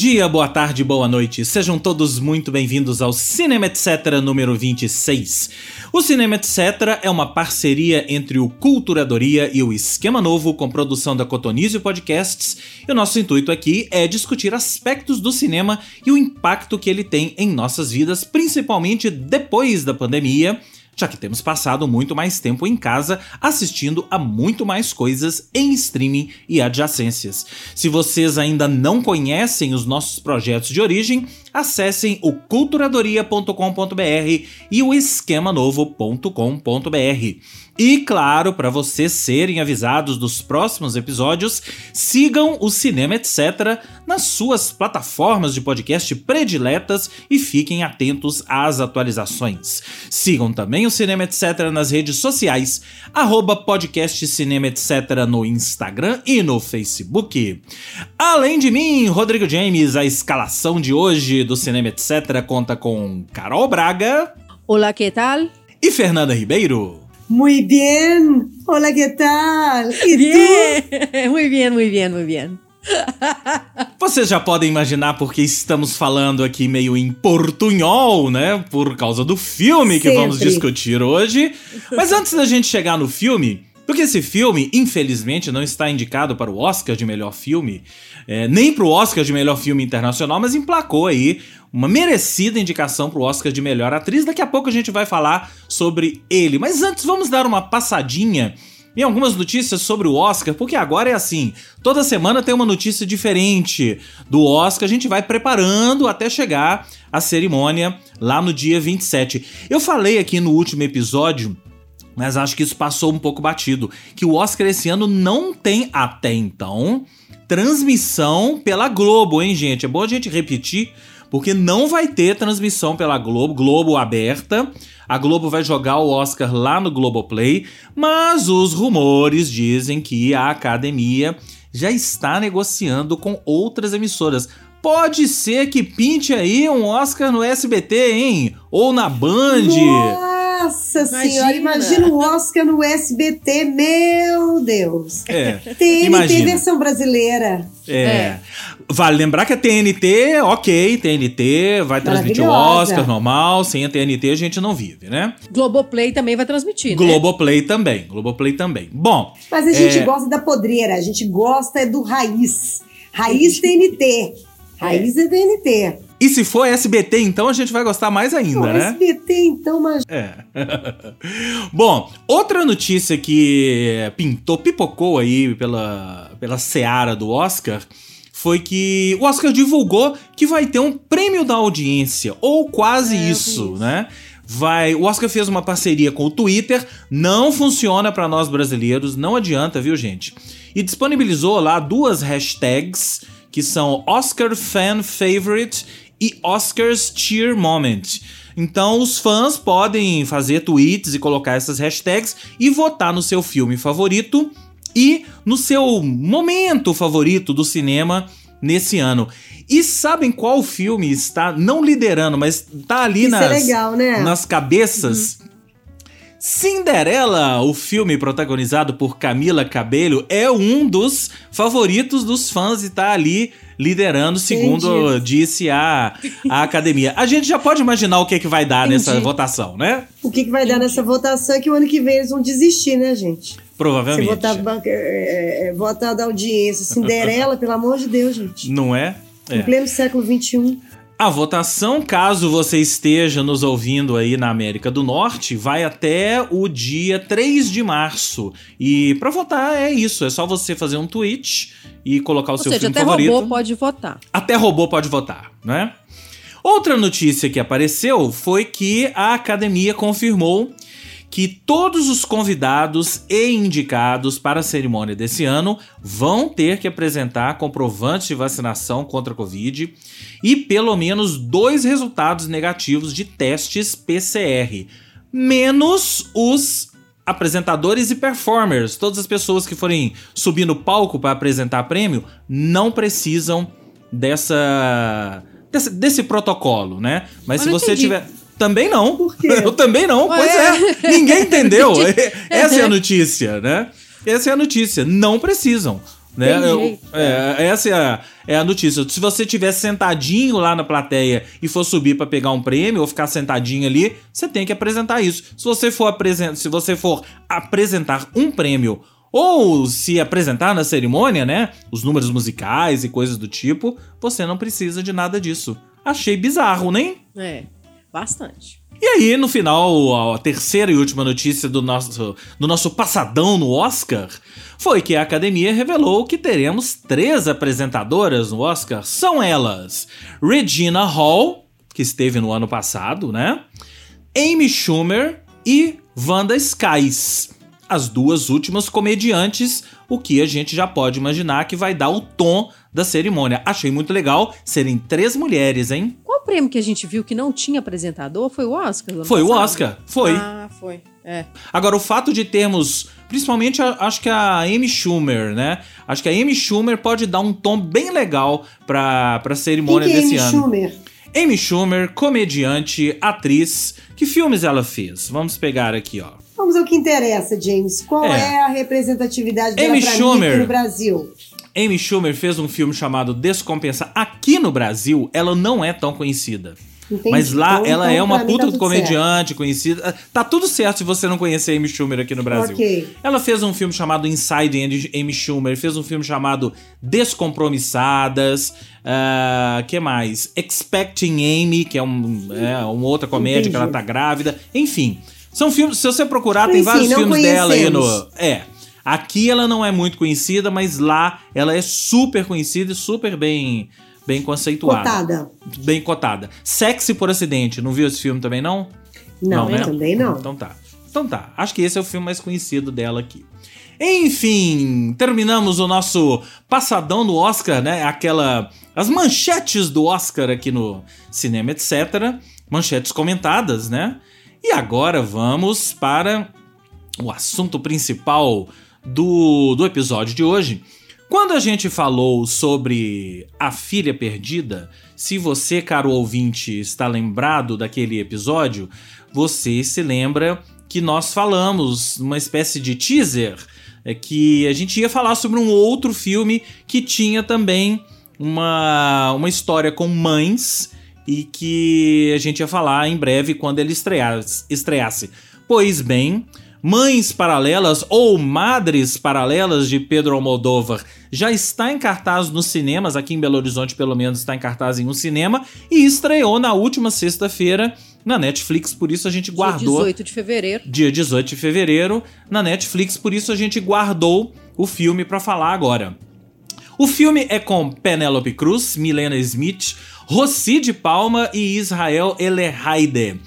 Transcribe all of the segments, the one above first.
dia, boa tarde, boa noite. Sejam todos muito bem-vindos ao Cinema Etc número 26. O Cinema Etc é uma parceria entre o Culturadoria e o Esquema Novo com produção da Cotonizio Podcasts. E o nosso intuito aqui é discutir aspectos do cinema e o impacto que ele tem em nossas vidas, principalmente depois da pandemia já que temos passado muito mais tempo em casa assistindo a muito mais coisas em streaming e adjacências. Se vocês ainda não conhecem os nossos projetos de origem, acessem o culturadoria.com.br e o esquemanovo.com.br. E claro, para vocês serem avisados dos próximos episódios, sigam o Cinema Etc nas suas plataformas de podcast prediletas e fiquem atentos às atualizações. Sigam também o Cinema Etc nas redes sociais, arroba podcast Cinema Etc no Instagram e no Facebook. Além de mim, Rodrigo James, a escalação de hoje do Cinema Etc conta com Carol Braga. Olá, que tal? E Fernanda Ribeiro. Muy bien. Hola, ¿qué tal? ¿Y bien. Muy bien, muy bien, muy bien. Vocês já podem imaginar porque estamos falando aqui meio em portunhol, né? Por causa do filme que vamos discutir hoje. Mas antes da gente chegar no filme, porque esse filme, infelizmente, não está indicado para o Oscar de melhor filme, é, nem para o Oscar de melhor filme internacional, mas emplacou aí uma merecida indicação para o Oscar de melhor atriz. Daqui a pouco a gente vai falar sobre ele. Mas antes, vamos dar uma passadinha em algumas notícias sobre o Oscar, porque agora é assim: toda semana tem uma notícia diferente do Oscar, a gente vai preparando até chegar à cerimônia lá no dia 27. Eu falei aqui no último episódio. Mas acho que isso passou um pouco batido. Que o Oscar esse ano não tem, até então, transmissão pela Globo, hein, gente? É bom a gente repetir, porque não vai ter transmissão pela Globo, Globo aberta. A Globo vai jogar o Oscar lá no Globoplay, mas os rumores dizem que a academia já está negociando com outras emissoras. Pode ser que pinte aí um Oscar no SBT, hein? Ou na Band. Nossa imagina. senhora, imagina o Oscar no SBT, meu Deus. É. TNT imagina. versão brasileira. É. é. Vale lembrar que a TNT, ok, TNT vai transmitir o Oscar normal, sem a TNT a gente não vive, né? Globoplay também vai transmitir, né? Globoplay também, Globoplay também. Bom. Mas a gente é... gosta da podreira, a gente gosta é do raiz. Raiz TNT. Raiz é TNT. E se for SBT, então a gente vai gostar mais ainda, Pô, né? SBT, então, mas. É. Bom, outra notícia que pintou, pipocou aí pela, pela seara do Oscar foi que o Oscar divulgou que vai ter um prêmio da audiência, ou quase é, isso, né? Vai, o Oscar fez uma parceria com o Twitter, não funciona para nós brasileiros, não adianta, viu, gente? E disponibilizou lá duas hashtags que são Oscar Fan Favorite e Oscars Cheer Moment. Então os fãs podem fazer tweets e colocar essas hashtags e votar no seu filme favorito e no seu momento favorito do cinema nesse ano. E sabem qual filme está não liderando, mas está ali Isso nas, é legal, né? nas cabeças? Uhum. Cinderela, o filme protagonizado por Camila Cabello, é um dos favoritos dos fãs e está ali liderando, segundo Entendi. disse a, a academia. A gente já pode imaginar o que, é que vai dar Entendi. nessa votação, né? O que, que vai dar nessa votação é que o ano que vem eles vão desistir, né, gente? Provavelmente. Se votar, é, é, votar da audiência. Cinderela, pelo amor de Deus, gente. Não é? é. Em pleno século XXI. A votação, caso você esteja nos ouvindo aí na América do Norte, vai até o dia 3 de março. E para votar é isso, é só você fazer um tweet e colocar o Ou seu seja, filme até favorito. robô pode votar. Até robô pode votar, né? Outra notícia que apareceu foi que a academia confirmou que todos os convidados e indicados para a cerimônia desse ano vão ter que apresentar comprovantes de vacinação contra a Covid e pelo menos dois resultados negativos de testes PCR, menos os apresentadores e performers. Todas as pessoas que forem subir no palco para apresentar prêmio não precisam dessa desse, desse protocolo, né? Mas se você entendi. tiver também não. Por quê? Eu também não. Ué? Pois é. Ninguém entendeu. Essa é a notícia, né? Essa é a notícia. Não precisam. Né? Eu- é, essa é a, é a notícia. Se você estiver sentadinho lá na plateia e for subir pra pegar um prêmio ou ficar sentadinho ali, você tem que apresentar isso. Se você for apresentar, se você for apresentar um prêmio ou se apresentar na cerimônia, né, os números musicais e coisas do tipo, você não precisa de nada disso. Achei bizarro, nem? É, bastante. E aí, no final, a terceira e última notícia do nosso, do nosso passadão no Oscar foi que a academia revelou que teremos três apresentadoras no Oscar. São elas: Regina Hall, que esteve no ano passado, né? Amy Schumer e Wanda Skies. As duas últimas comediantes, o que a gente já pode imaginar que vai dar o tom da cerimônia. Achei muito legal serem três mulheres, hein? Qual prêmio que a gente viu que não tinha apresentador? Foi o Oscar? Foi o? Oscar, foi. Ah, foi. É. Agora, o fato de termos, principalmente, a- acho que a Amy Schumer, né? Acho que a Amy Schumer pode dar um tom bem legal pra, pra Quem cerimônia que é desse Amy ano. Schumer? Amy Schumer, comediante, atriz. Que filmes ela fez? Vamos pegar aqui, ó. Vamos ao que interessa, James. Qual É. é, a representatividade dela Amy pra mim Schumer. aqui no Brasil? Amy Schumer fez um filme chamado Descompensa. Aqui no Brasil, ela não é tão conhecida. Entendi. Mas lá Então- ela então, é uma mim, puta tá comediante, conhecida. Tá tudo certo se você não conhecer Amy Schumer aqui no Brasil. Ok. Ela fez um filme chamado Inside Amy- Schumer, fez um filme chamado Descompromissadas. ah, que mais? Expecting Amy, que é, um, é uma outra comédia Entendi. que ela tá grávida. Enfim, são filmes. Se você procurar, tem Enfim, vários não filmes dela aí no. É. Aqui ela não é muito conhecida, mas lá ela é super conhecida e super bem, bem conceituada. Cotada. Bem cotada. Sexy por acidente, não viu esse filme também, não? Não, né? também não. Então tá. Então tá. Acho que esse é o filme mais conhecido dela aqui. Enfim, terminamos o nosso passadão no Oscar, né? Aquela. As manchetes do Oscar aqui no Cinema Etc. Manchetes comentadas, né? E agora vamos para o assunto principal do, do episódio de hoje. Quando a gente falou sobre a filha perdida, se você, caro ouvinte, está lembrado daquele episódio, você se lembra que nós falamos uma espécie de teaser é que a gente ia falar sobre um outro filme que tinha também uma, uma história com mães e que a gente ia falar em breve quando ele estreasse. estreasse. Pois bem, Mães Paralelas ou Madres Paralelas de Pedro Almodóvar já está em cartaz nos cinemas, aqui em Belo Horizonte pelo menos está em cartaz em um cinema, e estreou na última sexta-feira na Netflix, por isso a gente Dia guardou 18 de fevereiro. dia 18 de fevereiro na Netflix, por isso a gente guardou o filme pra falar agora. O filme é com Penélope Cruz, Milena Smith, Rossi de Palma e Israel Elehaide.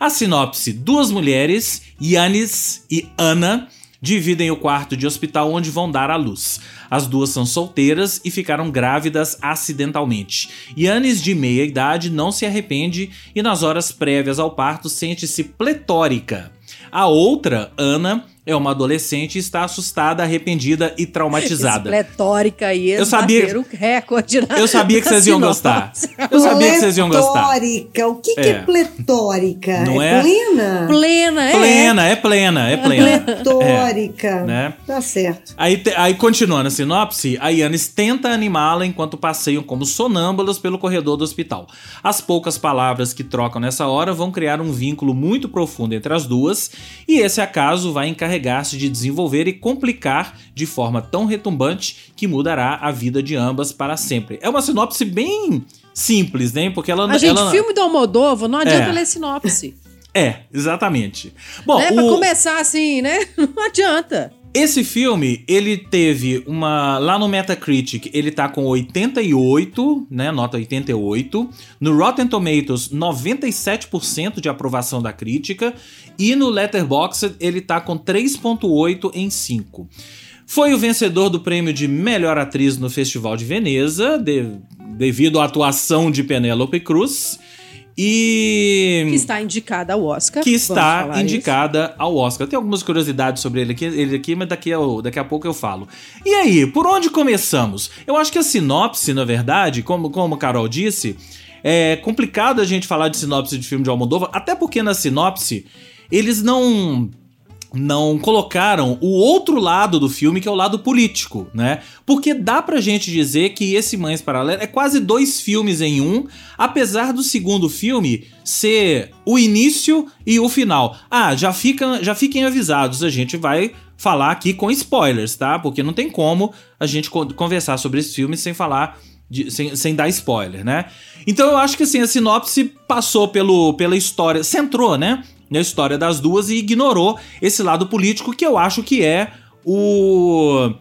A sinopse: duas mulheres, Yanis e Ana, dividem o quarto de hospital onde vão dar à luz. As duas são solteiras e ficaram grávidas acidentalmente. Yanis, de meia idade, não se arrepende e nas horas prévias ao parto sente-se pletórica. A outra, Ana, é uma adolescente e está assustada, arrependida e traumatizada. Pletórica aí, Eu sabia- o recorde na- Eu sabia que vocês iam gostar. Eu sabia que vocês iam gostar. Pletórica. O que, que É. é pletórica? Não é é? plena? Plena, é. Plena, é plena, é plena. Pletórica. né? Tá certo. Aí, te- aí continuando a sinopse, a Yanis tenta animá-la enquanto passeiam como sonâmbulas pelo corredor do hospital. As poucas palavras que trocam nessa hora vão criar um vínculo muito profundo entre as duas, e esse acaso vai de desenvolver e complicar de forma tão retumbante que mudará a vida de ambas para sempre. É uma sinopse bem simples, né? Porque ela A gente, ela- filme do Almodóvar, não adianta É. ler sinopse. É, exatamente. Bom? Pra o- começar assim, né? Não adianta. Esse filme, ele teve uma. Lá no Metacritic, ele tá com 88, né? Nota 88. No Rotten Tomatoes, 97% de aprovação da crítica. E no Letterboxd, ele tá com 3,8 em 5. Foi o vencedor do prêmio de melhor atriz no Festival de Veneza, de- devido à atuação de Penélope Cruz. E Que está indicada ao Oscar. que está indicada ao Oscar. Tem algumas curiosidades sobre ele aqui, ele aqui mas daqui a, daqui a pouco eu falo. E aí, por onde começamos? Eu acho que a sinopse, na verdade, como, como a Carol disse, é complicado a gente falar de sinopse de filme de Almodóvar, até porque na sinopse eles não não colocaram o outro lado do filme, que é o lado político, né? Porque dá pra gente dizer que esse Mães Paralelas é quase dois filmes em um, apesar do segundo filme ser o início e o final. Ah, já, fica, já fiquem avisados, a gente vai falar aqui com spoilers, tá? Porque não tem como a gente conversar sobre esse filme sem falar de, sem, sem dar spoiler, né? Então eu acho que assim, a sinopse passou pelo, pela história, centrou, né? Na história das duas e ignorou esse lado político que eu acho que é o.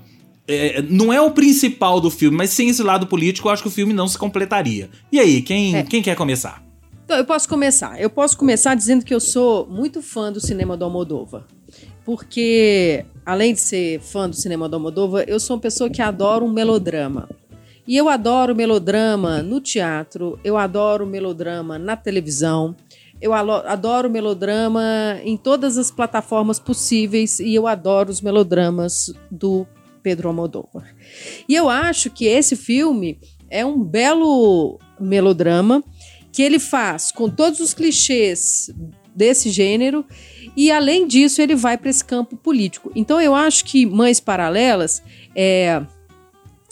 É, não é o principal do filme, mas sem esse lado político, eu acho que o filme não se completaria. E aí, quem, é. quem quer começar? Então, eu posso começar. Eu posso começar dizendo que eu sou muito fã do cinema do Almodóvar. Porque, além de ser fã do cinema do Almodóvar, eu sou uma pessoa que adora um melodrama. E eu adoro melodrama no teatro, eu adoro melodrama na televisão, eu adoro melodrama em todas as plataformas possíveis e eu adoro os melodramas do Pedro Almodóvar. E eu acho que esse filme é um belo melodrama que ele faz com todos os clichês desse gênero e além disso ele vai para esse campo político. Então eu acho que Mães Paralelas é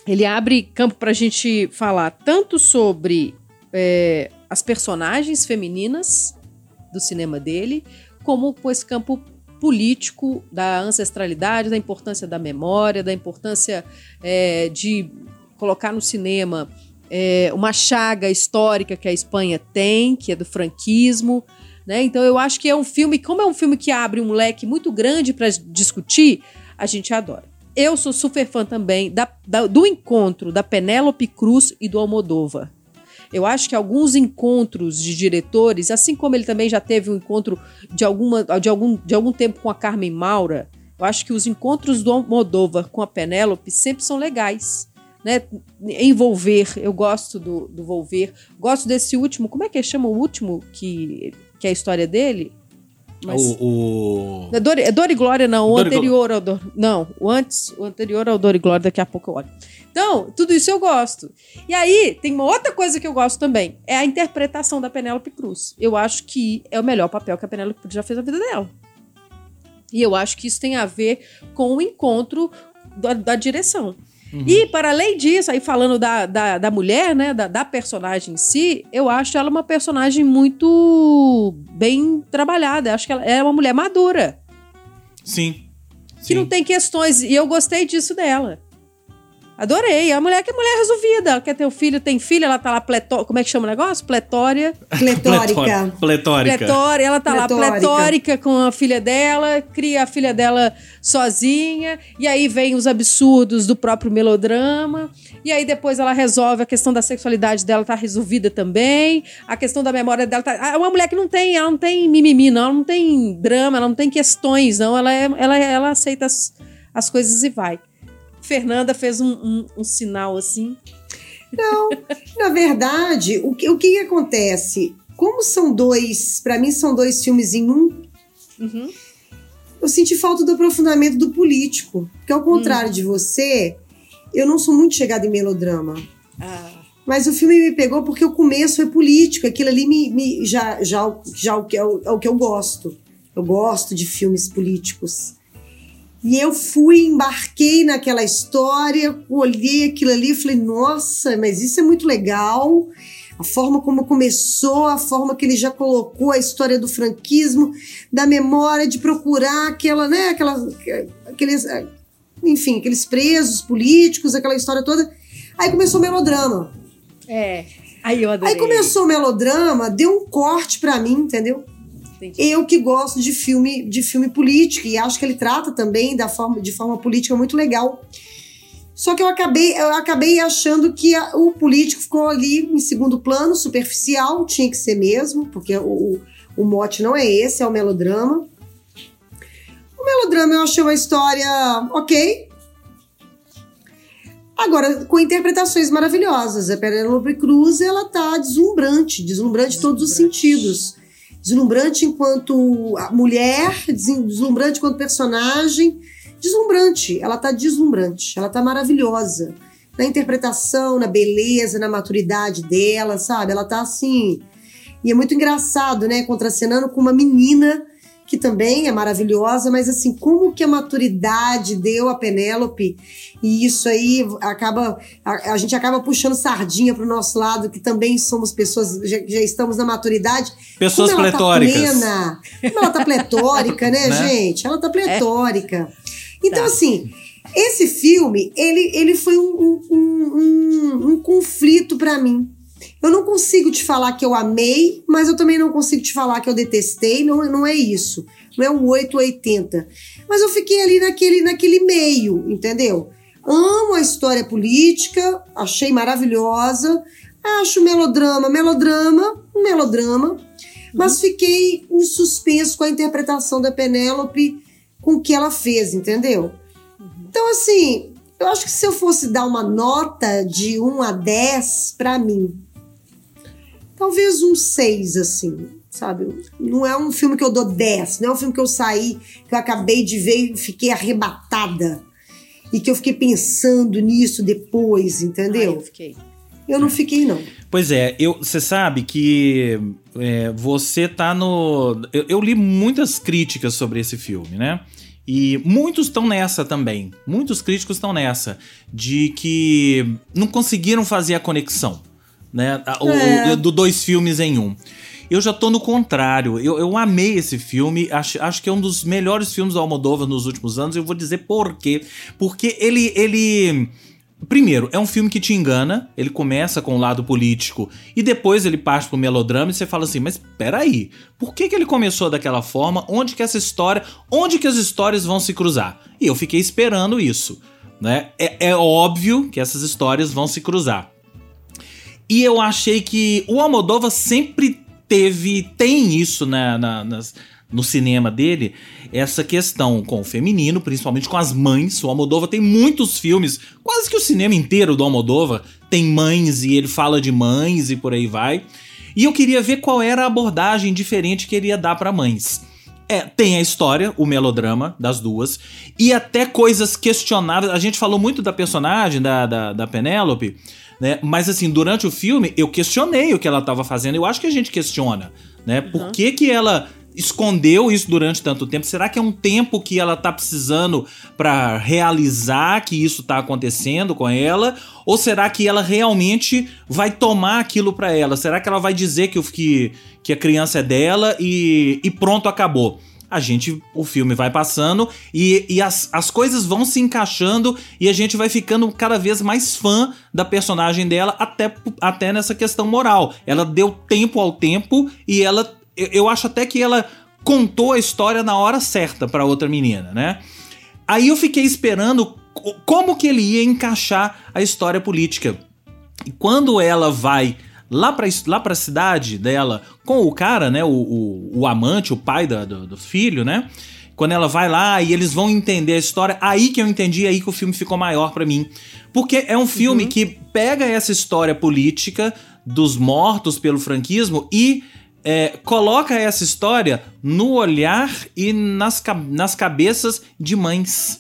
ele abre campo para a gente falar tanto sobre é, as personagens femininas do cinema dele, como com esse campo político da ancestralidade, da importância da memória, da importância é, de colocar no cinema é, uma chaga histórica que a Espanha tem, que é do franquismo. Né? Então eu acho que é um filme, como é um filme que abre um leque muito grande para discutir, a gente adora. Eu sou super fã também da, da, do encontro da Penélope Cruz e do Almodova. Eu acho que alguns encontros de diretores, assim como ele também já teve um encontro de, alguma, de, algum, de algum tempo com a Carmen Maura, eu acho que os encontros do Almodóvar com a Penélope sempre são legais. Né? Envolver, eu gosto do, do Volver. Gosto desse último, como é que chama o último que, que é a história dele? Mas... O, o... É, Dor, é Dor e Glória, não. O Dor anterior ao Dor. Não, o antes, o anterior ao Dor e Glória, daqui a pouco eu olho. Então, tudo isso eu gosto. E aí, tem uma outra coisa que eu gosto também. É a interpretação da Penélope Cruz. Eu acho que é o melhor papel que a Penélope Cruz já fez na vida dela. E eu acho que isso tem a ver com o encontro da, da direção. Uhum. E, para além disso, aí falando da, da, da mulher, né, da, da, personagem em si, eu acho ela uma personagem muito bem trabalhada. Eu acho que ela é uma mulher madura. Sim. Que Sim. não tem questões. E eu gostei disso dela. Adorei. A mulher que é mulher resolvida. Ela quer ter um filho, tem filho, ela tá lá pletó... Como é que chama o negócio? Pletória. Pletórica. Pletórica. Pletórica. Ela tá pletórica. lá pletórica com a filha dela, cria a filha dela sozinha, e aí vem os absurdos do próprio melodrama, e aí depois ela resolve a questão da sexualidade dela tá resolvida também, a questão da memória dela tá... É uma mulher que não tem, ela não tem mimimi, não, ela não tem drama, ela não tem questões, não, ela, é, ela, ela aceita as, as coisas e vai. Fernanda fez um, um, um sinal assim. Não, na verdade, o que, o que acontece? Como são dois, para mim são dois filmes em um, uhum. eu senti falta do aprofundamento do político. Porque ao contrário uhum. de você, eu não sou muito chegada em melodrama. Ah. Mas o filme me pegou porque o começo é político, aquilo ali me, me já, já, já o que é o, é o que eu gosto. Eu gosto de filmes políticos. E eu fui, embarquei naquela história, olhei aquilo ali e falei, nossa, mas isso é muito legal. A forma como começou, a forma que ele já colocou a história do franquismo, da memória de procurar aquela, né, aquela, aqueles, enfim, aqueles presos políticos, aquela história toda. Aí começou o melodrama. É, aí eu adorei. Aí começou o melodrama, deu um corte para mim, entendeu? Entendi. Eu que gosto de filme, de filme político e acho que ele trata também da forma, de forma política muito legal. Só que eu acabei, eu acabei achando que a, o político ficou ali em segundo plano, superficial, tinha que ser mesmo, porque o, o mote não é esse, é o melodrama. O melodrama eu achei uma história ok. Agora, com interpretações maravilhosas. A Penélope Cruz, ela tá deslumbrante, deslumbrante em todos os sentidos deslumbrante enquanto mulher, deslumbrante enquanto personagem, deslumbrante. Ela tá deslumbrante, ela tá maravilhosa. Na interpretação, na beleza, na maturidade dela, sabe? Ela tá assim. E é muito engraçado, né? Contracenando com uma menina que também é maravilhosa, mas assim, como que a maturidade deu a Penélope e isso aí acaba a, a gente acaba puxando sardinha para o nosso lado, que também somos pessoas já, já estamos na maturidade. Pessoas como pletóricas. Ela tá plena, como ela tá pletórica, né, né, gente? Ela tá pletórica. É. Então tá. assim, esse filme, ele, ele foi um, um, um, um conflito para mim. Eu não consigo te falar que eu amei, mas eu também não consigo te falar que eu detestei, não, não é isso. Não é um 880. Mas eu fiquei ali naquele, naquele meio, entendeu? Amo a história política, achei maravilhosa. Acho melodrama, melodrama, melodrama. Mas fiquei em suspenso com a interpretação da Penélope, com o que ela fez, entendeu? Então, assim, eu acho que se eu fosse dar uma nota de 1 a 10 para mim, talvez um 6, assim, sabe? Não é um filme que eu dou 10, não é um filme que eu saí, que eu acabei de ver e fiquei arrebatada. E que eu fiquei pensando nisso depois, entendeu? Ah, eu fiquei. Eu não fiquei, não. Pois é, você sabe que é, você tá no. Eu, eu, li muitas críticas sobre esse filme, né? E muitos estão nessa também. Muitos críticos estão nessa. De que não conseguiram fazer a conexão. Né? O, é. do dois filmes em um. Eu já tô no contrário. Eu, eu amei esse filme. Acho, acho que é um dos melhores filmes do Almodóvar nos últimos anos. Eu vou dizer por quê. Porque ele. ele Primeiro, é um filme que te engana, ele começa com o lado político e depois ele parte pro melodrama e você fala assim, mas peraí, por que, que ele começou daquela forma? Onde que essa história, onde que as histórias vão se cruzar? E eu fiquei esperando isso, né? É, é óbvio que essas histórias vão se cruzar. E eu achei que o Almodóvar sempre teve, tem isso na, na, nas, no cinema dele, essa questão com o feminino, principalmente com as mães. O Almodóvar tem muitos filmes, quase que o cinema inteiro do Almodóvar tem mães e ele fala de mães e por aí vai. E eu queria ver qual era a abordagem diferente que ele ia dar para mães. É, tem a história, o melodrama das duas, e até coisas questionáveis. A gente falou muito da personagem, da, da, da Penélope, né? Mas assim, durante o filme, eu questionei o que ela estava fazendo. Eu acho que a gente questiona, né? Uhum. Por que, que ela escondeu isso durante tanto tempo? Será que é um tempo que ela tá precisando para realizar que isso tá acontecendo com ela? Ou será que ela realmente vai tomar aquilo para ela? Será que ela vai dizer que, que, que a criança é dela e, e pronto, acabou? A gente, o filme vai passando e, e as, as coisas vão se encaixando e a gente vai ficando cada vez mais fã da personagem dela, até, até nessa questão moral. Ela deu tempo ao tempo e ela eu, eu acho até que ela contou a história na hora certa para outra menina, né? Aí eu fiquei esperando como que ele ia encaixar a história política. E quando ela vai lá pra, lá pra cidade dela com o cara, né? O, o, o amante, o pai da, do, do, filho, né? Quando ela vai lá e eles vão entender a história, aí que eu entendi, aí que o filme ficou maior para mim. Porque é um filme uhum. que pega essa história política dos mortos pelo franquismo e é, coloca essa história no olhar e nas, nas cabeças de mães.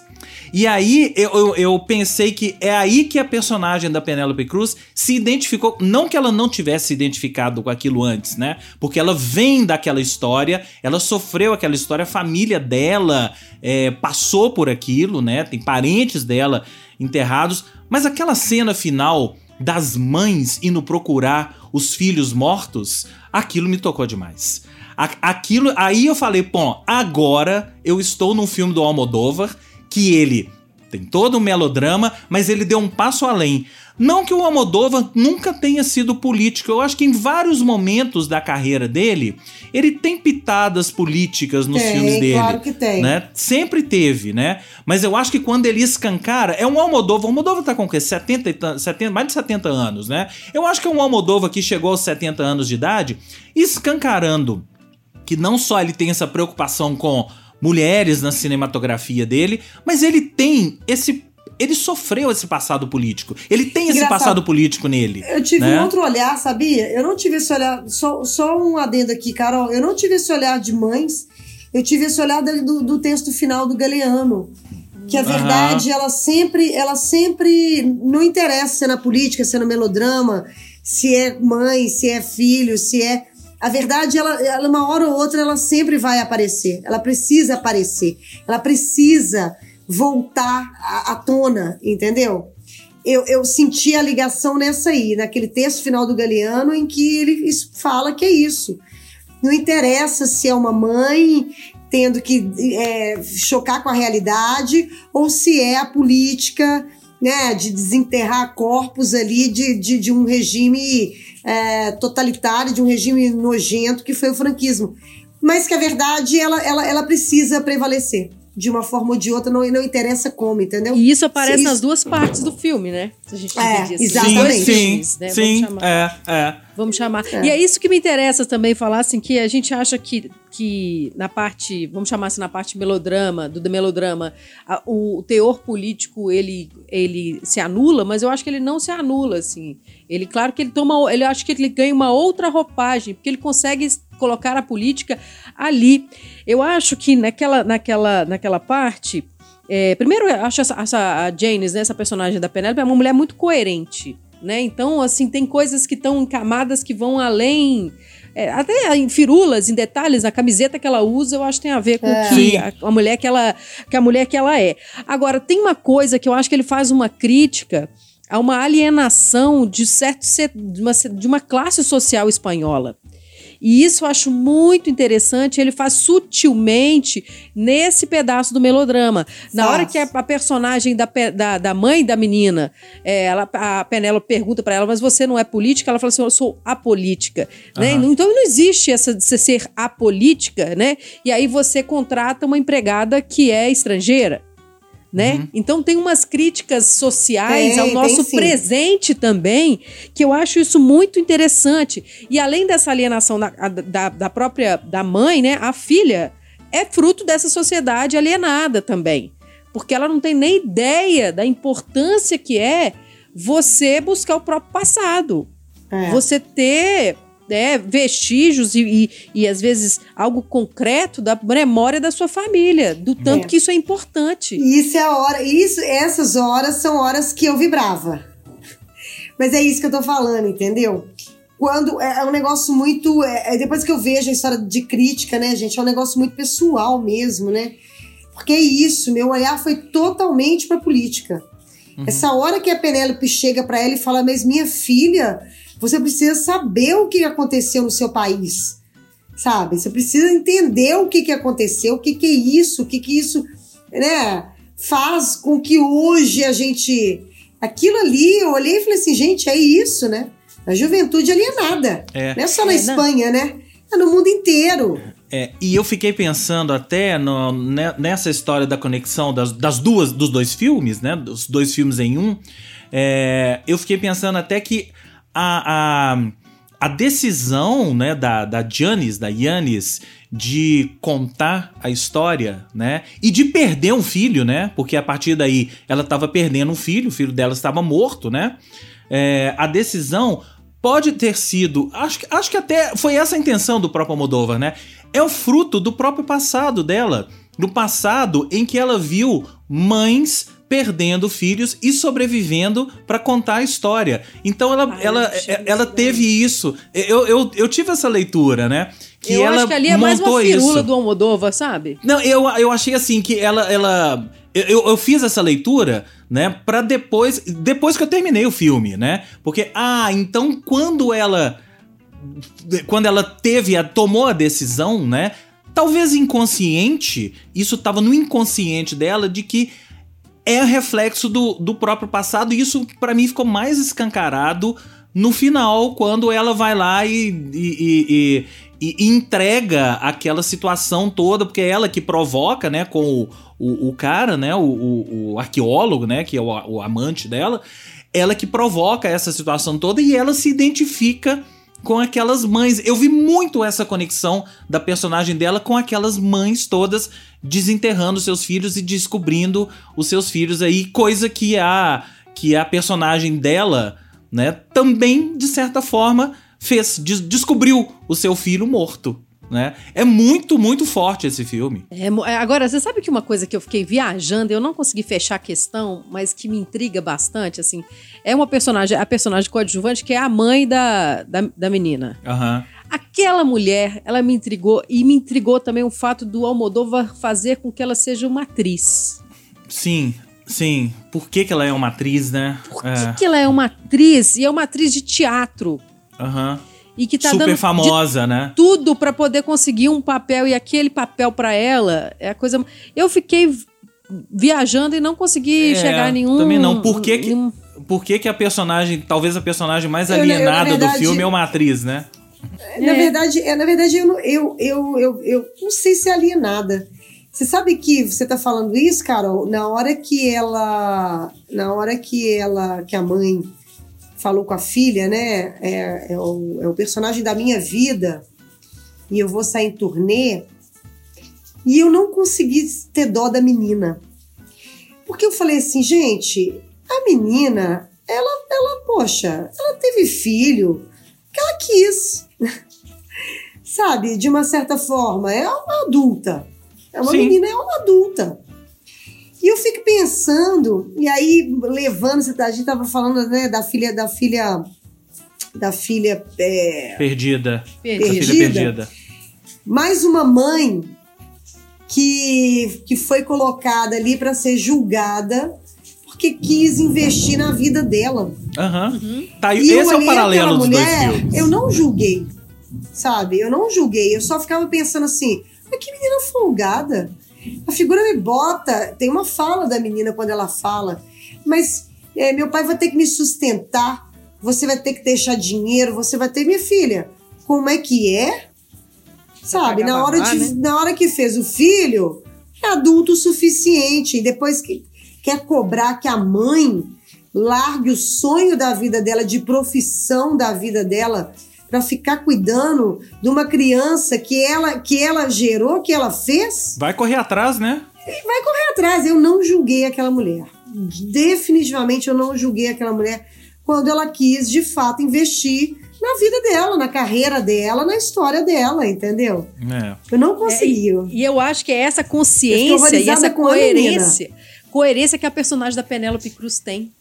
E aí eu, eu, eu, pensei que é aí que a personagem da Penélope Cruz se identificou. Não que ela não tivesse se identificado com aquilo antes, né? Porque ela vem daquela história, ela sofreu aquela história, a família dela é, passou por aquilo, né? Tem parentes dela enterrados. Mas aquela cena final das mães indo procurar os filhos mortos, aquilo me tocou demais. Aquilo, aí eu falei, pô, agora eu estou num filme do Almodóvar que ele tem todo um melodrama, mas ele deu um passo além. Não que o Almodóvar nunca tenha sido político, eu acho que em vários momentos da carreira dele, ele tem pitadas políticas nos tem, filmes dele. Claro que tem. Né? Sempre teve, né? Mas eu acho que quando ele escancara, é um Almodóvar. O Almodóvar tá com o quê? 70, 70, mais de 70 anos, né? Eu acho que é um Almodóvar que chegou aos 70 anos de idade, escancarando que não só ele tem essa preocupação com mulheres na cinematografia dele, mas ele tem esse ele sofreu esse passado político. Ele tem esse Engraçado. passado político nele. Eu tive né? um outro olhar, sabia? Eu não tive esse olhar. Só, só um adendo aqui, Carol. Eu não tive esse olhar de mães. Eu tive esse olhar do, do texto final do Galeano. Que a verdade, uhum. ela sempre, ela sempre. Não interessa se é na política, se é no melodrama, se é mãe, se é filho, se é. A verdade, ela, ela, uma hora ou outra, ela sempre vai aparecer. Ela precisa aparecer. Ela precisa voltar à, à tona, entendeu? Eu, eu senti a ligação nessa aí, naquele texto final do Galeano, em que ele fala que é isso. Não interessa se é uma mãe tendo que é, chocar com a realidade ou se é a política né, de desenterrar corpos ali de, de, de um regime é, totalitário, de um regime nojento que foi o franquismo. Mas que a verdade ela, ela, ela precisa prevalecer de uma forma ou de outra, não, não interessa como, entendeu? E isso aparece nas duas partes do filme, né? Se a gente é, assim. Exatamente. Sim, filmes, né? sim, Vamos chamar. é, é. Vamos chamar. É. E é isso que me interessa também falar, assim, que a gente acha que, que na parte, vamos chamar assim, na parte melodrama, do melodrama, a, o, o teor político, ele, ele se anula, mas eu acho que ele não se anula, assim. Ele, claro que ele toma, ele acho que ele ganha uma outra roupagem, porque ele consegue colocar a política ali. Eu acho que naquela, naquela, naquela parte. É, primeiro, eu acho essa, essa, a Janice, né, essa personagem da Penélope, é uma mulher muito coerente. Né? Então, assim, tem coisas que estão em camadas que vão além. É, até em firulas, em detalhes, a camiseta que ela usa, eu acho que tem a ver com é. que a, a, mulher que ela, que a mulher que ela é. Agora, tem uma coisa que eu acho que ele faz uma crítica a uma alienação de certo de uma, de uma classe social espanhola. E isso eu acho muito interessante. Ele faz sutilmente nesse pedaço do melodrama. Na hora que a, a personagem da, da, da, mãe da menina, é, ela, a Penélope pergunta para ela, mas você não é política? Ela fala assim: eu sou apolítica. Uhum. Né? Então não existe essa de ser apolítica, né? E aí você contrata uma empregada que é estrangeira né? Uhum. Então tem umas críticas sociais tem, ao nosso presente também, que eu acho isso muito interessante. E além dessa alienação da, da, da própria da mãe, né? A filha é fruto dessa sociedade alienada também. Porque ela não tem nem ideia da importância que é você buscar o próprio passado. É. Você ter né, vestígios e, e, e, às vezes algo concreto da memória da sua família, do tanto é. que isso é importante. Isso é a hora, isso, essas horas são horas que eu vibrava. Mas é isso que eu tô falando, entendeu? Quando é, é um negócio muito. É, é, depois que eu vejo a história de crítica, né, gente? É um negócio muito pessoal mesmo, né? Porque é isso, meu olhar foi totalmente pra política. Uhum. Essa hora que a Penélope chega para ela e fala, mas minha filha, você precisa saber o que aconteceu no seu país, sabe? Você precisa entender o que, que aconteceu, o que, que é isso, o que, que isso né, faz com que hoje a gente. Aquilo ali, eu olhei e falei assim, gente, é isso, né? A juventude alienada. É. Não é só na é, Espanha, né? É no mundo inteiro. É, e eu fiquei pensando até no, né, nessa história da conexão das, das, duas, dos dois filmes, né? Dos dois filmes em um. É, eu fiquei pensando até que a, a, a decisão né, da, da Janis, da Yanis, de contar a história, né? E de perder um filho, né? Porque a partir daí ela estava perdendo um filho, o filho dela estava morto, né? É, a decisão pode ter sido. Acho, acho que até foi essa a intenção do próprio Moldova, né? É o fruto do próprio passado dela. Do passado em que ela viu mães perdendo filhos e sobrevivendo para contar a história. Então ela, Ai, ela, ela teve isso. Eu, eu, eu tive essa leitura, né? Que eu ela acho que ali é mais uma firula isso. do Almodova, sabe? Não, eu, eu achei assim que ela. ela eu, eu fiz essa leitura, né, para depois. Depois que eu terminei o filme, né? Porque, ah, então quando ela. Quando ela teve, a, tomou a decisão, né? Talvez inconsciente, isso estava no inconsciente dela de que é reflexo do, do próprio passado, e isso para mim ficou mais escancarado no final, quando ela vai lá e, e, e, e, entrega aquela situação toda, porque é ela que provoca, né, com o, o, o cara, né, o, o, o, arqueólogo, né, que é o, o amante dela, ela que provoca essa situação toda e ela se identifica com aquelas mães. Eu vi muito essa conexão da personagem dela com aquelas mães todas desenterrando seus filhos e descobrindo os seus filhos aí, coisa que a que a personagem dela, né, também de certa forma fez, des descobriu o seu filho morto. Né? É muito, muito forte esse filme. É, é, agora, você sabe que uma coisa que eu fiquei viajando, eu não consegui fechar a questão, mas que me intriga bastante, assim, é uma personagem, a personagem coadjuvante que é a mãe da, da, da menina. Uhum. Aquela mulher, ela me intrigou e me intrigou também o fato do Almodóvar fazer com que ela seja uma atriz. Sim, sim. Por que, que ela é uma atriz, né? Por que, é. que ela é uma atriz? E é uma atriz de teatro. Aham. Uhum e que tá super dando famosa, né? Tudo para poder conseguir um papel e aquele papel para ela é a coisa. Eu fiquei viajando e não consegui é, chegar a nenhum. Também não. Por que que, nenhum... por que, que a personagem, talvez a personagem mais alienada eu, eu, verdade, do filme é uma atriz, né? Na é. verdade, é, na verdade eu, eu, eu, eu, eu não sei se é alienada. Você sabe que você tá falando isso, Carol, na hora que ela. Na hora que ela. que a mãe falou com a filha, né? É, é, o, é o personagem da minha vida e eu vou sair em turnê. E eu não consegui ter dó da menina. Porque eu falei assim, gente, a menina, ela, ela, poxa, ela teve filho que ela quis. Sabe, de uma certa forma, é uma adulta. É uma Sim. menina, é uma adulta. E eu fico pensando, e aí levando, a gente tava falando né, da filha, da filha, da filha é, perdida. perdida. filha perdida. Mais uma mãe que, que foi colocada ali para ser julgada porque quis investir na vida dela. Uhum. uhum. Tá, e esse é o paralelo dos mulher, dois filmes. Eu não julguei, sabe? Eu não julguei. Eu só ficava pensando assim, mas que menina folgada. A figura me bota. Tem uma fala da menina quando ela fala, mas é, meu pai vai ter que me sustentar, você vai ter que deixar dinheiro, você vai ter. Minha filha, como é que é? Sabe, na hora, de, né? na hora que fez o filho, é adulto o suficiente. E depois que quer cobrar que a mãe largue o sonho da vida dela, de profissão da vida dela, para ficar cuidando de uma criança que ela, que ela gerou, que ela fez. Vai correr atrás, né? Vai correr atrás. Eu não julguei aquela mulher. Definitivamente eu não julguei aquela mulher quando ela quis, de fato, investir na vida dela, na carreira dela, na história dela, entendeu? É. Eu não consegui. É, e, eu acho que é essa consciência e essa coerência coerência que a personagem da Penélope Cruz tem.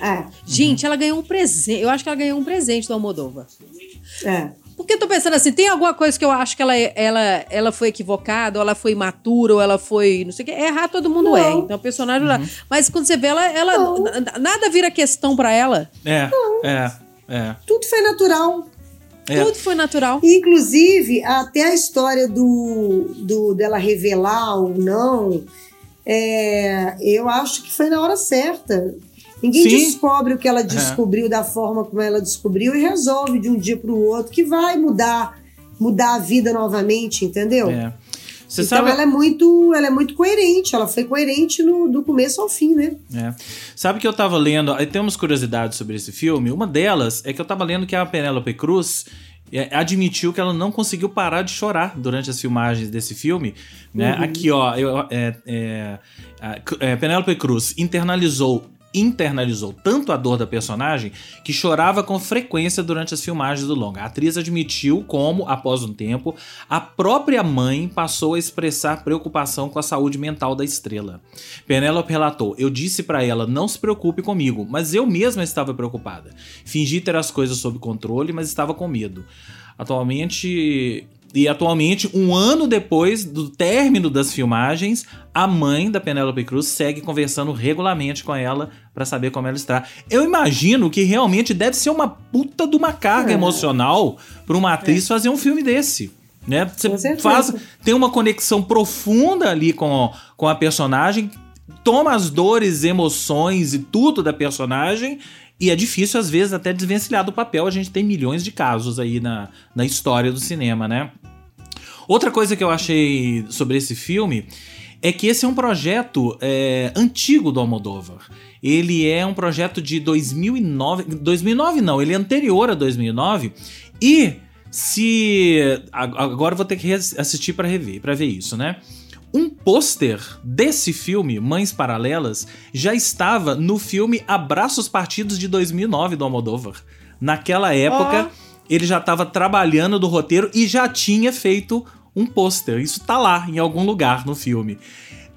É. Gente, uhum. ela ganhou um presente. Eu acho que ela ganhou um presente do Almodóvar. É. Porque eu tô pensando assim, tem alguma coisa que eu acho que ela, ela, ela foi equivocada, ou ela foi imatura, ou ela foi. Não sei o que. Errar todo mundo não. é. Então, o personagem uhum. lá. Mas quando você vê ela, ela nada vira questão para ela. É. Não. É. É. Tudo foi natural. É. Tudo foi natural. Inclusive, até a história do, do dela revelar ou não, é, eu acho que foi na hora certa. Ninguém Sim. descobre o que ela é. descobriu é. da forma como ela descobriu e resolve de um dia para o outro que vai mudar, mudar a vida novamente, entendeu? É. Você então sabe... ela é muito, ela é muito coerente, ela foi coerente no, do começo ao fim, né? É. Sabe que eu tava lendo, aí temos curiosidades sobre esse filme. Uma delas é que eu tava lendo que a Penélope Cruz é, admitiu que ela não conseguiu parar de chorar durante as filmagens desse filme. Né? Uhum. Aqui, ó, eu, é, é, é, Penélope Cruz internalizou internalizou tanto a dor da personagem que chorava com frequência durante as filmagens do longa. A atriz admitiu como, após um tempo, a própria mãe passou a expressar preocupação com a saúde mental da estrela. Penélope relatou: Eu disse para ela, não se preocupe comigo, mas eu mesma estava preocupada. Fingi ter as coisas sob controle, mas estava com medo. Atualmente, e atualmente, um ano depois do término das filmagens, a mãe da Penélope Cruz segue conversando regularmente com ela para saber como ela está. Eu imagino que realmente deve ser uma puta de uma carga é. emocional para uma atriz é. fazer um filme desse. Né? Você faz, tem uma conexão profunda ali com, com a personagem, toma as dores, emoções e tudo da personagem e é difícil, às vezes, até desvencilhar do papel. A gente tem milhões de casos aí na, na história do cinema, né? Outra coisa que eu achei sobre esse filme é que esse é um projeto é, antigo do Almodóvar. Ele é um projeto de 2009. 2009 não, ele é anterior a 2009. E se. Agora vou ter que assistir para rever, para ver isso, né? Um pôster desse filme, Mães Paralelas, já estava no filme Abraços Partidos de 2009 do Almodóvar. Naquela época, oh. ele já estava trabalhando do roteiro e já tinha feito um pôster. Isso tá lá em algum lugar no filme.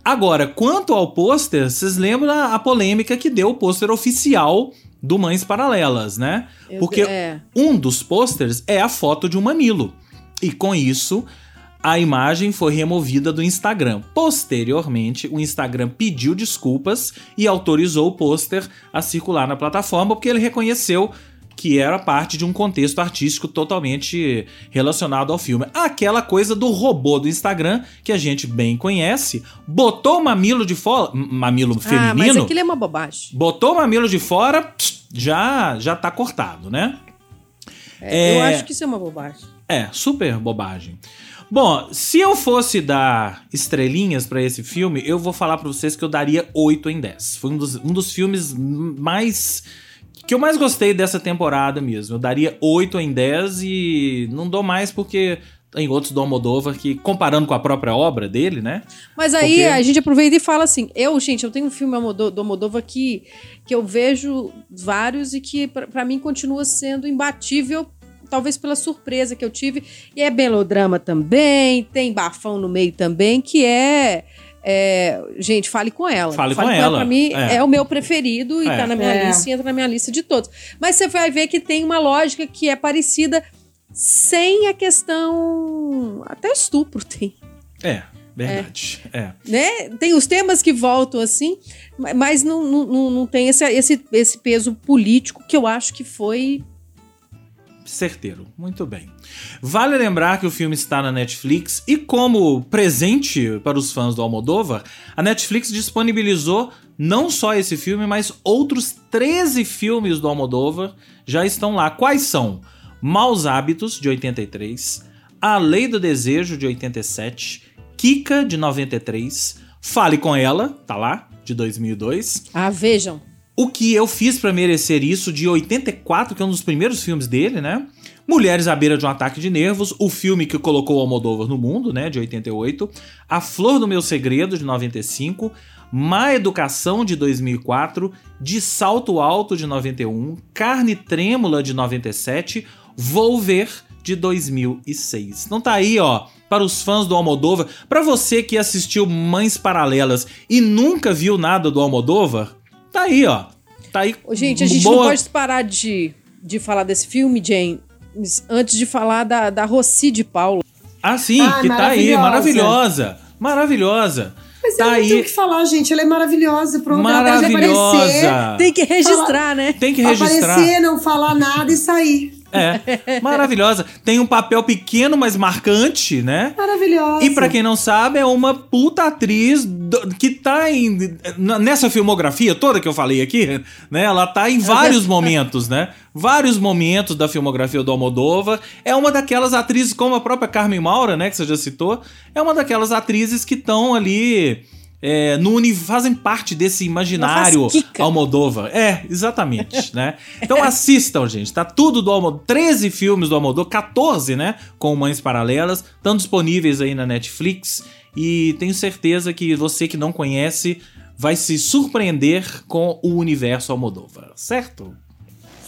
Agora, quanto ao pôster, vocês lembram a, polêmica que deu o pôster oficial do Mães Paralelas, né? Porque é. um dos posters é a foto de um mamilo. E com isso, a imagem foi removida do Instagram. Posteriormente, o Instagram pediu desculpas e autorizou o pôster a circular na plataforma porque ele reconheceu que era parte de um contexto artístico totalmente relacionado ao filme. Aquela coisa do robô do Instagram, que a gente bem conhece, botou o mamilo de fora, mamilo ah, feminino. Mas aquilo é uma bobagem. Botou o mamilo de fora, já já tá cortado, né? É, é, eu acho que isso é uma bobagem. É, super bobagem. Bom, se eu fosse dar estrelinhas para esse filme, eu vou falar para vocês que eu daria 8 em 10. Foi um dos, um dos filmes mais que eu mais gostei dessa temporada mesmo. Eu daria 8 em 10 e não dou mais porque tem outros do Almodóvar que, comparando com a própria obra dele, né? Mas aí porque... a gente aproveita e fala assim: eu, gente, eu tenho um filme do Almodóvar que, que eu vejo vários e que para mim continua sendo imbatível talvez pela surpresa que eu tive. E é melodrama também, tem bafão no meio também, que é é, gente, fale com ela. Fale, fale com, com, ela. ela. Pra mim é. é. o meu preferido e é. tá na minha é. lista e entra na minha lista de todos. Mas você vai ver que tem uma lógica que é parecida sem a questão. Até estupro tem. É. Verdade. É. é. Né? Tem os temas que voltam assim, mas não, não, não tem esse, esse, esse peso político que eu acho que foi certeiro. Muito bem. Vale lembrar que o filme está na Netflix e, como presente para os fãs do Almodóvar, a Netflix disponibilizou não só esse filme, mas outros 13 filmes do Almodóvar já estão lá. Quais são? Maus Hábitos, de 83, A Lei do Desejo, de 87, Kika, de 93, Fale com Ela, tá lá, de 2002. Ah, vejam. O que eu fiz para merecer isso de 84, que é um dos primeiros filmes dele, né? Mulheres à beira de um ataque de nervos, o filme que colocou o Almodóvar no mundo, né, de 88, A Flor do Meu Segredo de 95, Má Educação de 2004, De Salto Alto de 91, Carne Trêmula de 97, Volver de 2006. Então tá aí, ó, para os fãs do Almodóvar, para você que assistiu Mães Paralelas e nunca viu nada do Almodóvar, Tá aí, ó. Tá aí. Gente, a gente boa... não pode parar de, de falar desse filme, Jane, antes de falar da, da Rossi de Paulo. Ah, sim, ah, que tá aí, maravilhosa. Maravilhosa. Mas tá eu não aí. tenho o que falar, gente. Ela é maravilhosa. Pronto, maravilhosa. Tem que registrar, falar, né? Tem que registrar. Aparecer, não falar nada e sair. É, maravilhosa. Tem um papel pequeno, mas marcante, né? Maravilhosa. E para quem não sabe, é uma puta atriz do, que tá em, nessa filmografia toda que eu falei aqui, né? Ela tá em vários momentos, né? Vários momentos da filmografia do Almodóvar. É uma daquelas atrizes, como a própria Carmen Maura, né? Que você já citou. É uma daquelas atrizes que estão ali é, no, fazem parte desse imaginário Almodóvar. É, exatamente, né? Então assistam, gente. Tá tudo do Almodóvar. 13 filmes do Almodóvar, 14, né? Com Mães Paralelas. Estão disponíveis aí na Netflix. E tenho certeza que você que não conhece vai se surpreender com o universo Almodóvar, certo?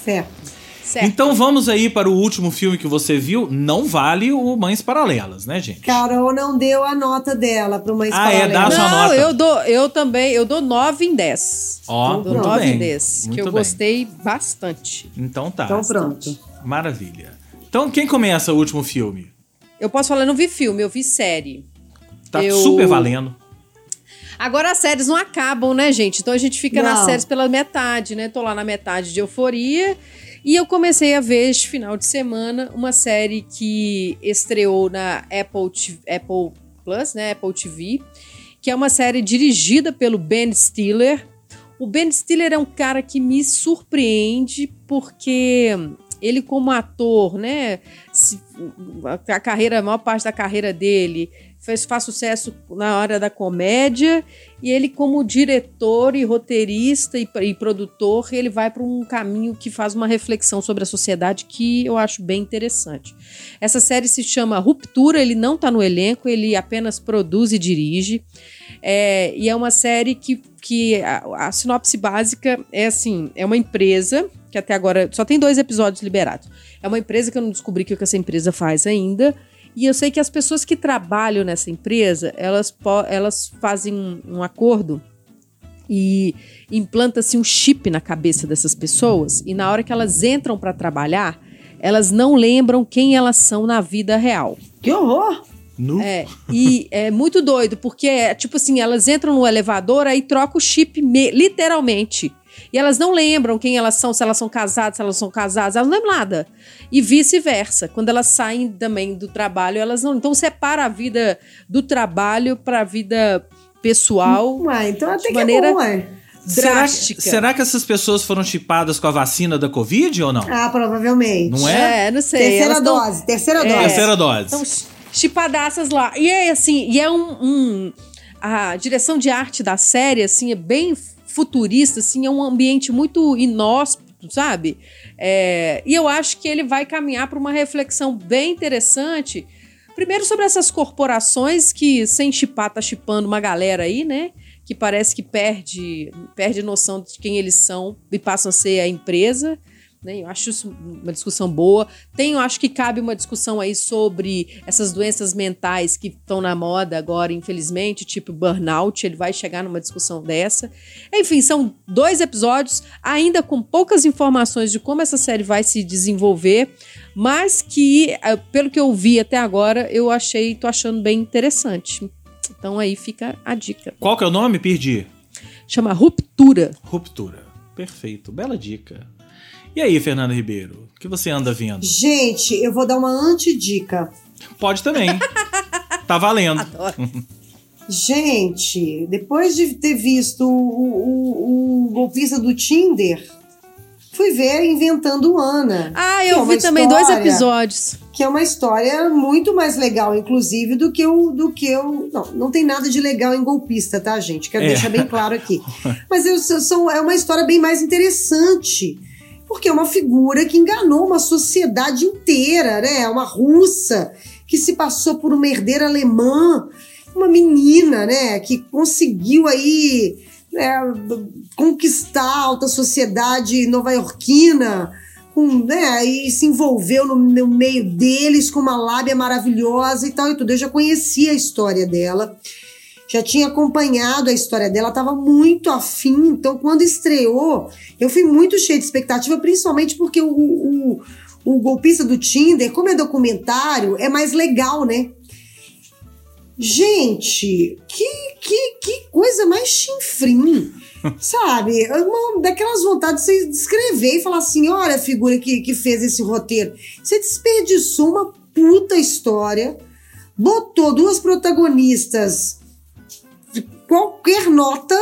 Certo. Certo. Então vamos aí para o último filme que você viu. Não vale o Mães Paralelas, né, gente? Carol não deu a nota dela para Mães ah, Paralelas. Ah, é, dá a sua não, nota. eu dou, eu também, eu dou 9 em 10. Ó, oh, dou 9 bem. em 10, muito que eu bem. gostei bastante. Então tá. Então pronto. Maravilha. Então quem começa o último filme? Eu posso falar, eu não vi filme, eu vi série. Tá eu... super valendo. Agora as séries não acabam, né, gente? Então a gente fica não. nas séries pela metade, né? Tô lá na metade de Euforia e eu comecei a ver este final de semana uma série que estreou na Apple, Apple Plus, né? Apple TV, que é uma série dirigida pelo Ben Stiller. O Ben Stiller é um cara que me surpreende porque ele como ator, né, a carreira, a maior parte da carreira dele fez, faz sucesso na hora da comédia e ele como diretor e roteirista e, e produtor ele vai para um caminho que faz uma reflexão sobre a sociedade que eu acho bem interessante. Essa série se chama Ruptura, ele não está no elenco, ele apenas produz e dirige é, e é uma série que, que a, a sinopse básica é assim, é uma empresa que até agora só tem dois episódios liberados. É uma empresa que eu não descobri o que essa empresa faz ainda, e eu sei que as pessoas que trabalham nessa empresa, elas, elas fazem um, um acordo e implanta-se um chip na cabeça dessas pessoas e na hora que elas entram para trabalhar, elas não lembram quem elas são na vida real. Que horror! Nu. É, e é muito doido, porque, é, tipo assim, elas entram no elevador, aí troca o chip, me- literalmente. E elas não lembram quem elas são, se elas são casadas, se elas são casadas, elas não lembram nada. E vice-versa. Quando elas saem também do trabalho, elas não. Então separa a vida do trabalho para a vida pessoal. Ué, então até que maneira- é bom, ué. Será, drástica. será que essas pessoas foram chipadas com a vacina da Covid ou não? Ah, provavelmente. Não é? não sei. Terceira tão- dose, terceira É. dose. Terceira dose. Estão chipadaças lá. E é assim, e é um, um- A direção de arte da série, assim, é bem futurista, assim, é um ambiente muito inóspito, sabe? É, e eu acho que ele vai caminhar para uma reflexão bem interessante. Primeiro sobre essas corporações que, sem chipar, tá chipando uma galera aí, né? Que parece que perde, perde noção de quem eles são e passam a ser a empresa. Né? Eu acho isso uma discussão boa. Tem, eu acho que cabe uma discussão aí sobre essas doenças mentais que estão na moda agora, infelizmente, tipo burnout. Ele vai chegar numa discussão dessa. Enfim, são dois episódios, ainda com poucas informações de como essa série vai se desenvolver, mas que, eh, pelo que eu vi até agora, eu achei, tô achando bem interessante. Então aí fica a dica. Qual que é o nome? Perdi. Chama Ruptura. Ruptura. Perfeito. Bela dica. E aí, Fernando Ribeiro? O que você anda vendo? Gente, eu vou dar uma antidica. Pode também. tá valendo. Gente, depois de ter visto o, o, o golpista do Tinder, fui ver Inventando Ana. Ah, é eu uma vi também dois episódios. Que é uma história muito mais legal, inclusive, do que o. Do que o não, não tem nada de legal em golpista, tá, gente? Quero É. deixar bem claro aqui. Mas eu, eu- são, é uma história bem mais interessante. Porque é uma figura que enganou uma sociedade inteira, né? Uma russa que se passou por uma herdeira alemã, uma menina, né? Que conseguiu aí né, conquistar a alta sociedade nova-iorquina, com, né, e se envolveu no, no meio deles com uma lábia maravilhosa e tal e tudo. Eu já conhecia a história dela, já tinha acompanhado a história dela, estava muito afim. Então, quando estreou, eu fui muito cheia de expectativa, principalmente porque o, o, o golpista do Tinder, como é documentário, é mais legal, né? Gente, que, que, que coisa mais chinfrim, sabe? Uma daquelas vontades de você descrever e falar assim: olha a figura que, que fez esse roteiro. Você desperdiçou uma puta história, botou duas protagonistas qualquer nota,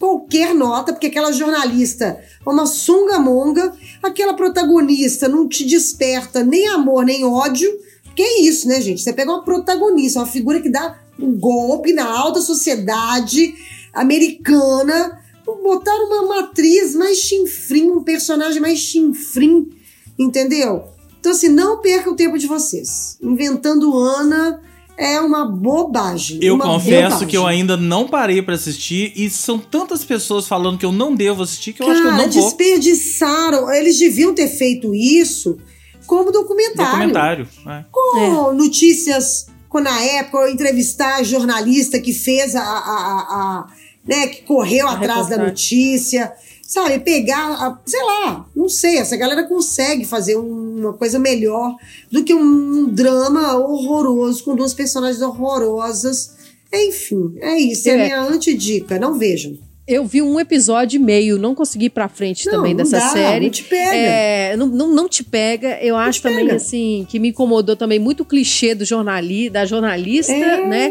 qualquer nota, porque aquela jornalista é uma sunga-monga, aquela protagonista não te desperta nem amor nem ódio. Que é isso, né, gente? Você pega uma protagonista, uma figura que dá um golpe na alta sociedade americana, botar uma matriz mais chinfrim, um personagem mais chinfrim, entendeu? Então, assim, não perca o tempo de vocês. Inventando Ana é uma bobagem. Eu uma confesso bobagem. que eu ainda não parei pra assistir e são tantas pessoas falando que eu não devo assistir que eu acho que eu Cara, não vou. desperdiçaram. Eles deviam ter feito isso como documentário. Documentário. é. Com notícias, com na época eu entrevistar a jornalista que fez a. a, a- a- né, que correu A atrás da reportagem. notícia. Sabe, pegar, a- sei lá, não sei, essa galera consegue fazer um- uma coisa melhor do que um, drama horroroso com duas personagens horrorosas. Enfim, é isso, é a É. minha antidica, não vejam. Eu vi um episódio e meio, não consegui ir pra frente Não, também não dessa dá, série. não te pega. É, não, não, não te pega. Eu acho te também, pega. assim, que me incomodou também muito o clichê do jornali, da jornalista, É. né?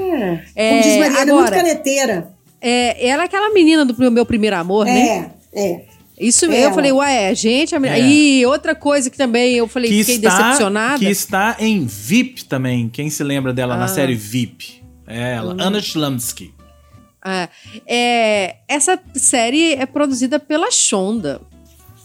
Como diz Mariana, é muito agora, caneteira. é, ela é aquela menina do meu primeiro amor, né? É, é. Isso mesmo. Ela. Eu falei, ué, gente. A menina... É. E outra coisa que também eu falei, Que fiquei está, decepcionada. que está em VIP também. Quem se lembra dela na Ah. série VIP? É ela, Anna Schlamsky. Ah, é, essa série é produzida pela Shonda.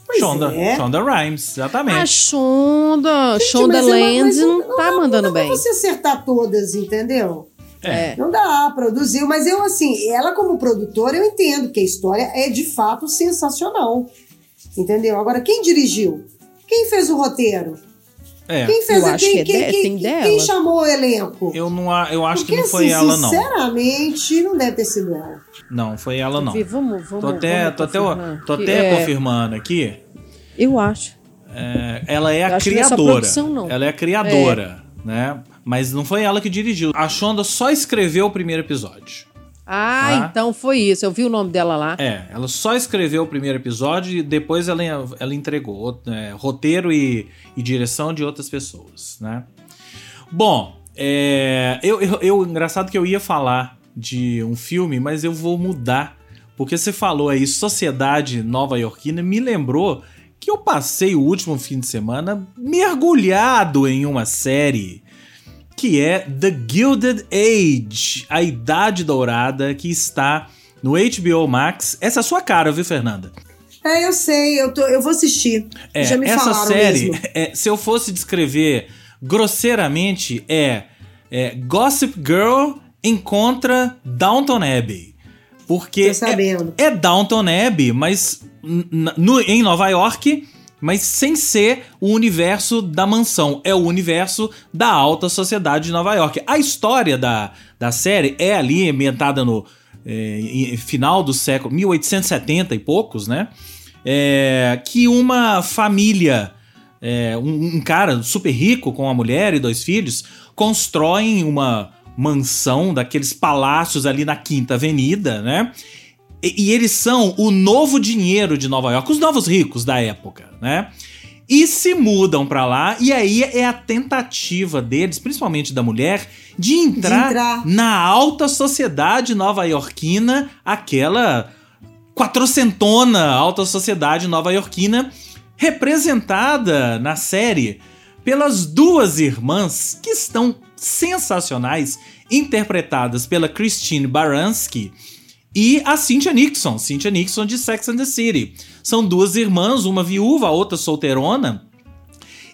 Pois Shonda, é. Shonda Rhimes, exatamente. A Shonda, Gente, Shonda é uma- Lands mas não, tá dá- mandando não dá bem. pra você acertar todas, entendeu? É. Não dá, produziu. Mas eu, assim, ela como produtora, eu entendo que a história é de fato sensacional. Entendeu? Agora, quem dirigiu? Quem fez o roteiro? É. Quem fez eu a, quem, quem, é quem, quem, dela. quem chamou o elenco? Eu, não, eu acho Porque, que não foi assim, ela, não. Sinceramente, não deve ter sido ela. Não, foi ela, não. Vamos, vamos, tô até, vamos tô até, tô até é... confirmando aqui. Eu acho. É, ela é eu a criadora. Produção, não. Ela é a criadora, é. né? Mas não foi ela que dirigiu. A Shonda só escreveu o primeiro episódio. Ah, tá? então foi isso. Eu vi o nome dela lá. É, ela só escreveu o primeiro episódio e depois ela, ela entregou é, roteiro e, e, direção de outras pessoas, né? Bom, é, eu, eu, eu, engraçado que eu ia falar de um filme, mas eu vou mudar. Porque você falou aí, Sociedade Nova Yorkina, me lembrou que eu passei o último fim de semana mergulhado em uma série que é The Gilded Age, a Idade Dourada, que está no HBO Max. Essa é a sua cara, viu, Fernanda? É, eu sei, eu, tô, eu vou assistir. É, Já me essa série, é, se eu fosse descrever grosseiramente, é, é Gossip Girl encontra Downton Abbey. Porque é, é Downton Abbey, mas no, em Nova York mas sem ser o universo da mansão, é o universo da alta sociedade de Nova York. A história da, da série é ali ambientada no é, final do século 1870 e poucos, né? É, que uma família, é, um, um, cara super rico com uma mulher e dois filhos, constroem uma mansão daqueles palácios ali na Quinta Avenida, né? E, e eles são o novo dinheiro de Nova York, os novos ricos da época, né? E se mudam para lá, e aí é a tentativa deles, principalmente da mulher, de entrar, de entrar. na alta sociedade nova-iorquina, aquela quatrocentona alta sociedade nova-iorquina, representada na série pelas duas irmãs que estão sensacionais, interpretadas pela Christine Baranski e a Cynthia Nixon, Cynthia Nixon de Sex and the City. São duas irmãs, uma viúva, a outra solteirona,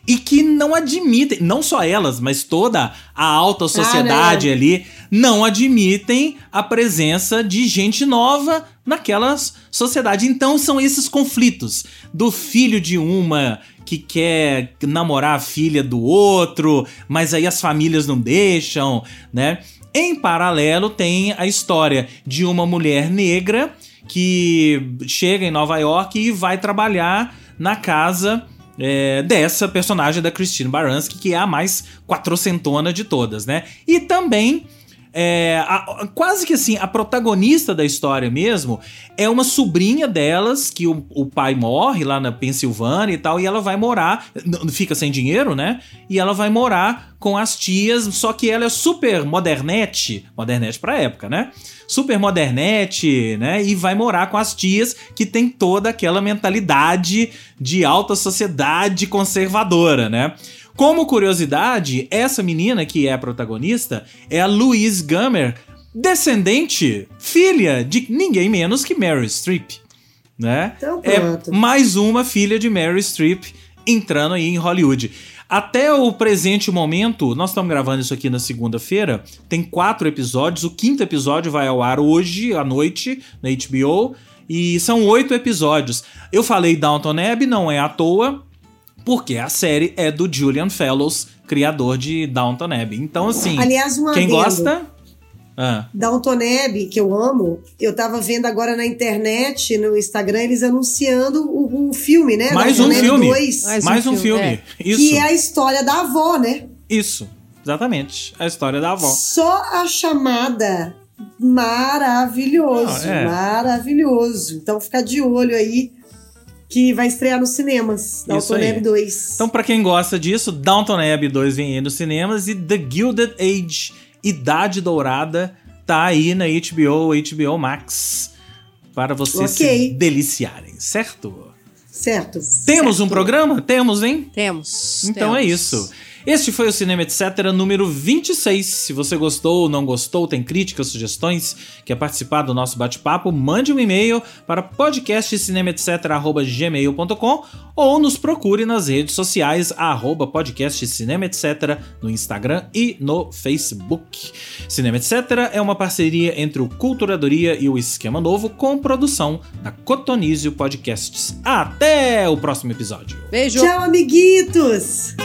e que não admitem, não só elas, mas toda a alta sociedade ah, ali, não admitem a presença de gente nova naquela sociedade. Então são esses conflitos do filho de uma que quer namorar a filha do outro, mas aí as famílias não deixam, né? Em paralelo, tem a história de uma mulher negra que chega em Nova York e vai trabalhar na casa é, dessa personagem da Christine Baranski, que é a mais quatrocentona de todas, né? E também é, a, quase que assim, a protagonista da história mesmo é uma sobrinha delas que o, o, pai morre lá na Pensilvânia e tal, e ela vai morar, fica sem dinheiro, né? E ela vai morar com as tias, só que ela é super modernete, modernete pra época, né? Super modernete, né? E vai morar com as tias que tem toda aquela mentalidade de alta sociedade conservadora, né? Como curiosidade, essa menina que é a protagonista é a Louise Gummer, descendente, filha de ninguém menos que Mary Streep, né? Então, é mais uma filha de Mary Streep entrando aí em Hollywood. Até o presente momento, nós estamos gravando isso aqui na segunda-feira, tem quatro episódios. O quinto episódio vai ao ar hoje à noite na HBO. E são oito episódios. Eu falei Downton Abbey, não é à toa porque a série é do Julian Fellows, criador de Downton Abbey. Então, assim, Aliás, um quem adendo. gosta. Ah. Downton Abbey, que eu amo, eu tava vendo agora na internet, no Instagram, eles anunciando o, o filme, né? Mais Downton um Abbey filme. 2, Mais, Mais um, filme. É. Isso. Que é a história da avó, né? Isso, exatamente. A história da avó. Só a chamada maravilhoso, é. maravilhoso. Então fica de olho aí que vai estrear nos cinemas, Downton Abbey 2. Então, para quem gosta disso, Downton Abbey 2 vem aí nos cinemas e The Gilded Age, Idade Dourada, tá aí na HBO, HBO Max, para vocês okay. se deliciarem, certo? Certo. Temos certo. um programa? Temos, hein? Temos. Então é temos. é isso. Este foi o Cinema Etc. número 26. Se você gostou ou não gostou, tem críticas, sugestões, quer participar do nosso bate-papo, mande um e-mail para podcastcinemaetc.gmail.com ou nos procure nas redes sociais, arroba podcastcinemaetc no Instagram e no Facebook. Cinema Etc. é uma parceria entre o Culturadoria e o Esquema Novo com produção da Cotonizio Podcasts. Até o próximo episódio. Beijo! Tchau, amiguitos!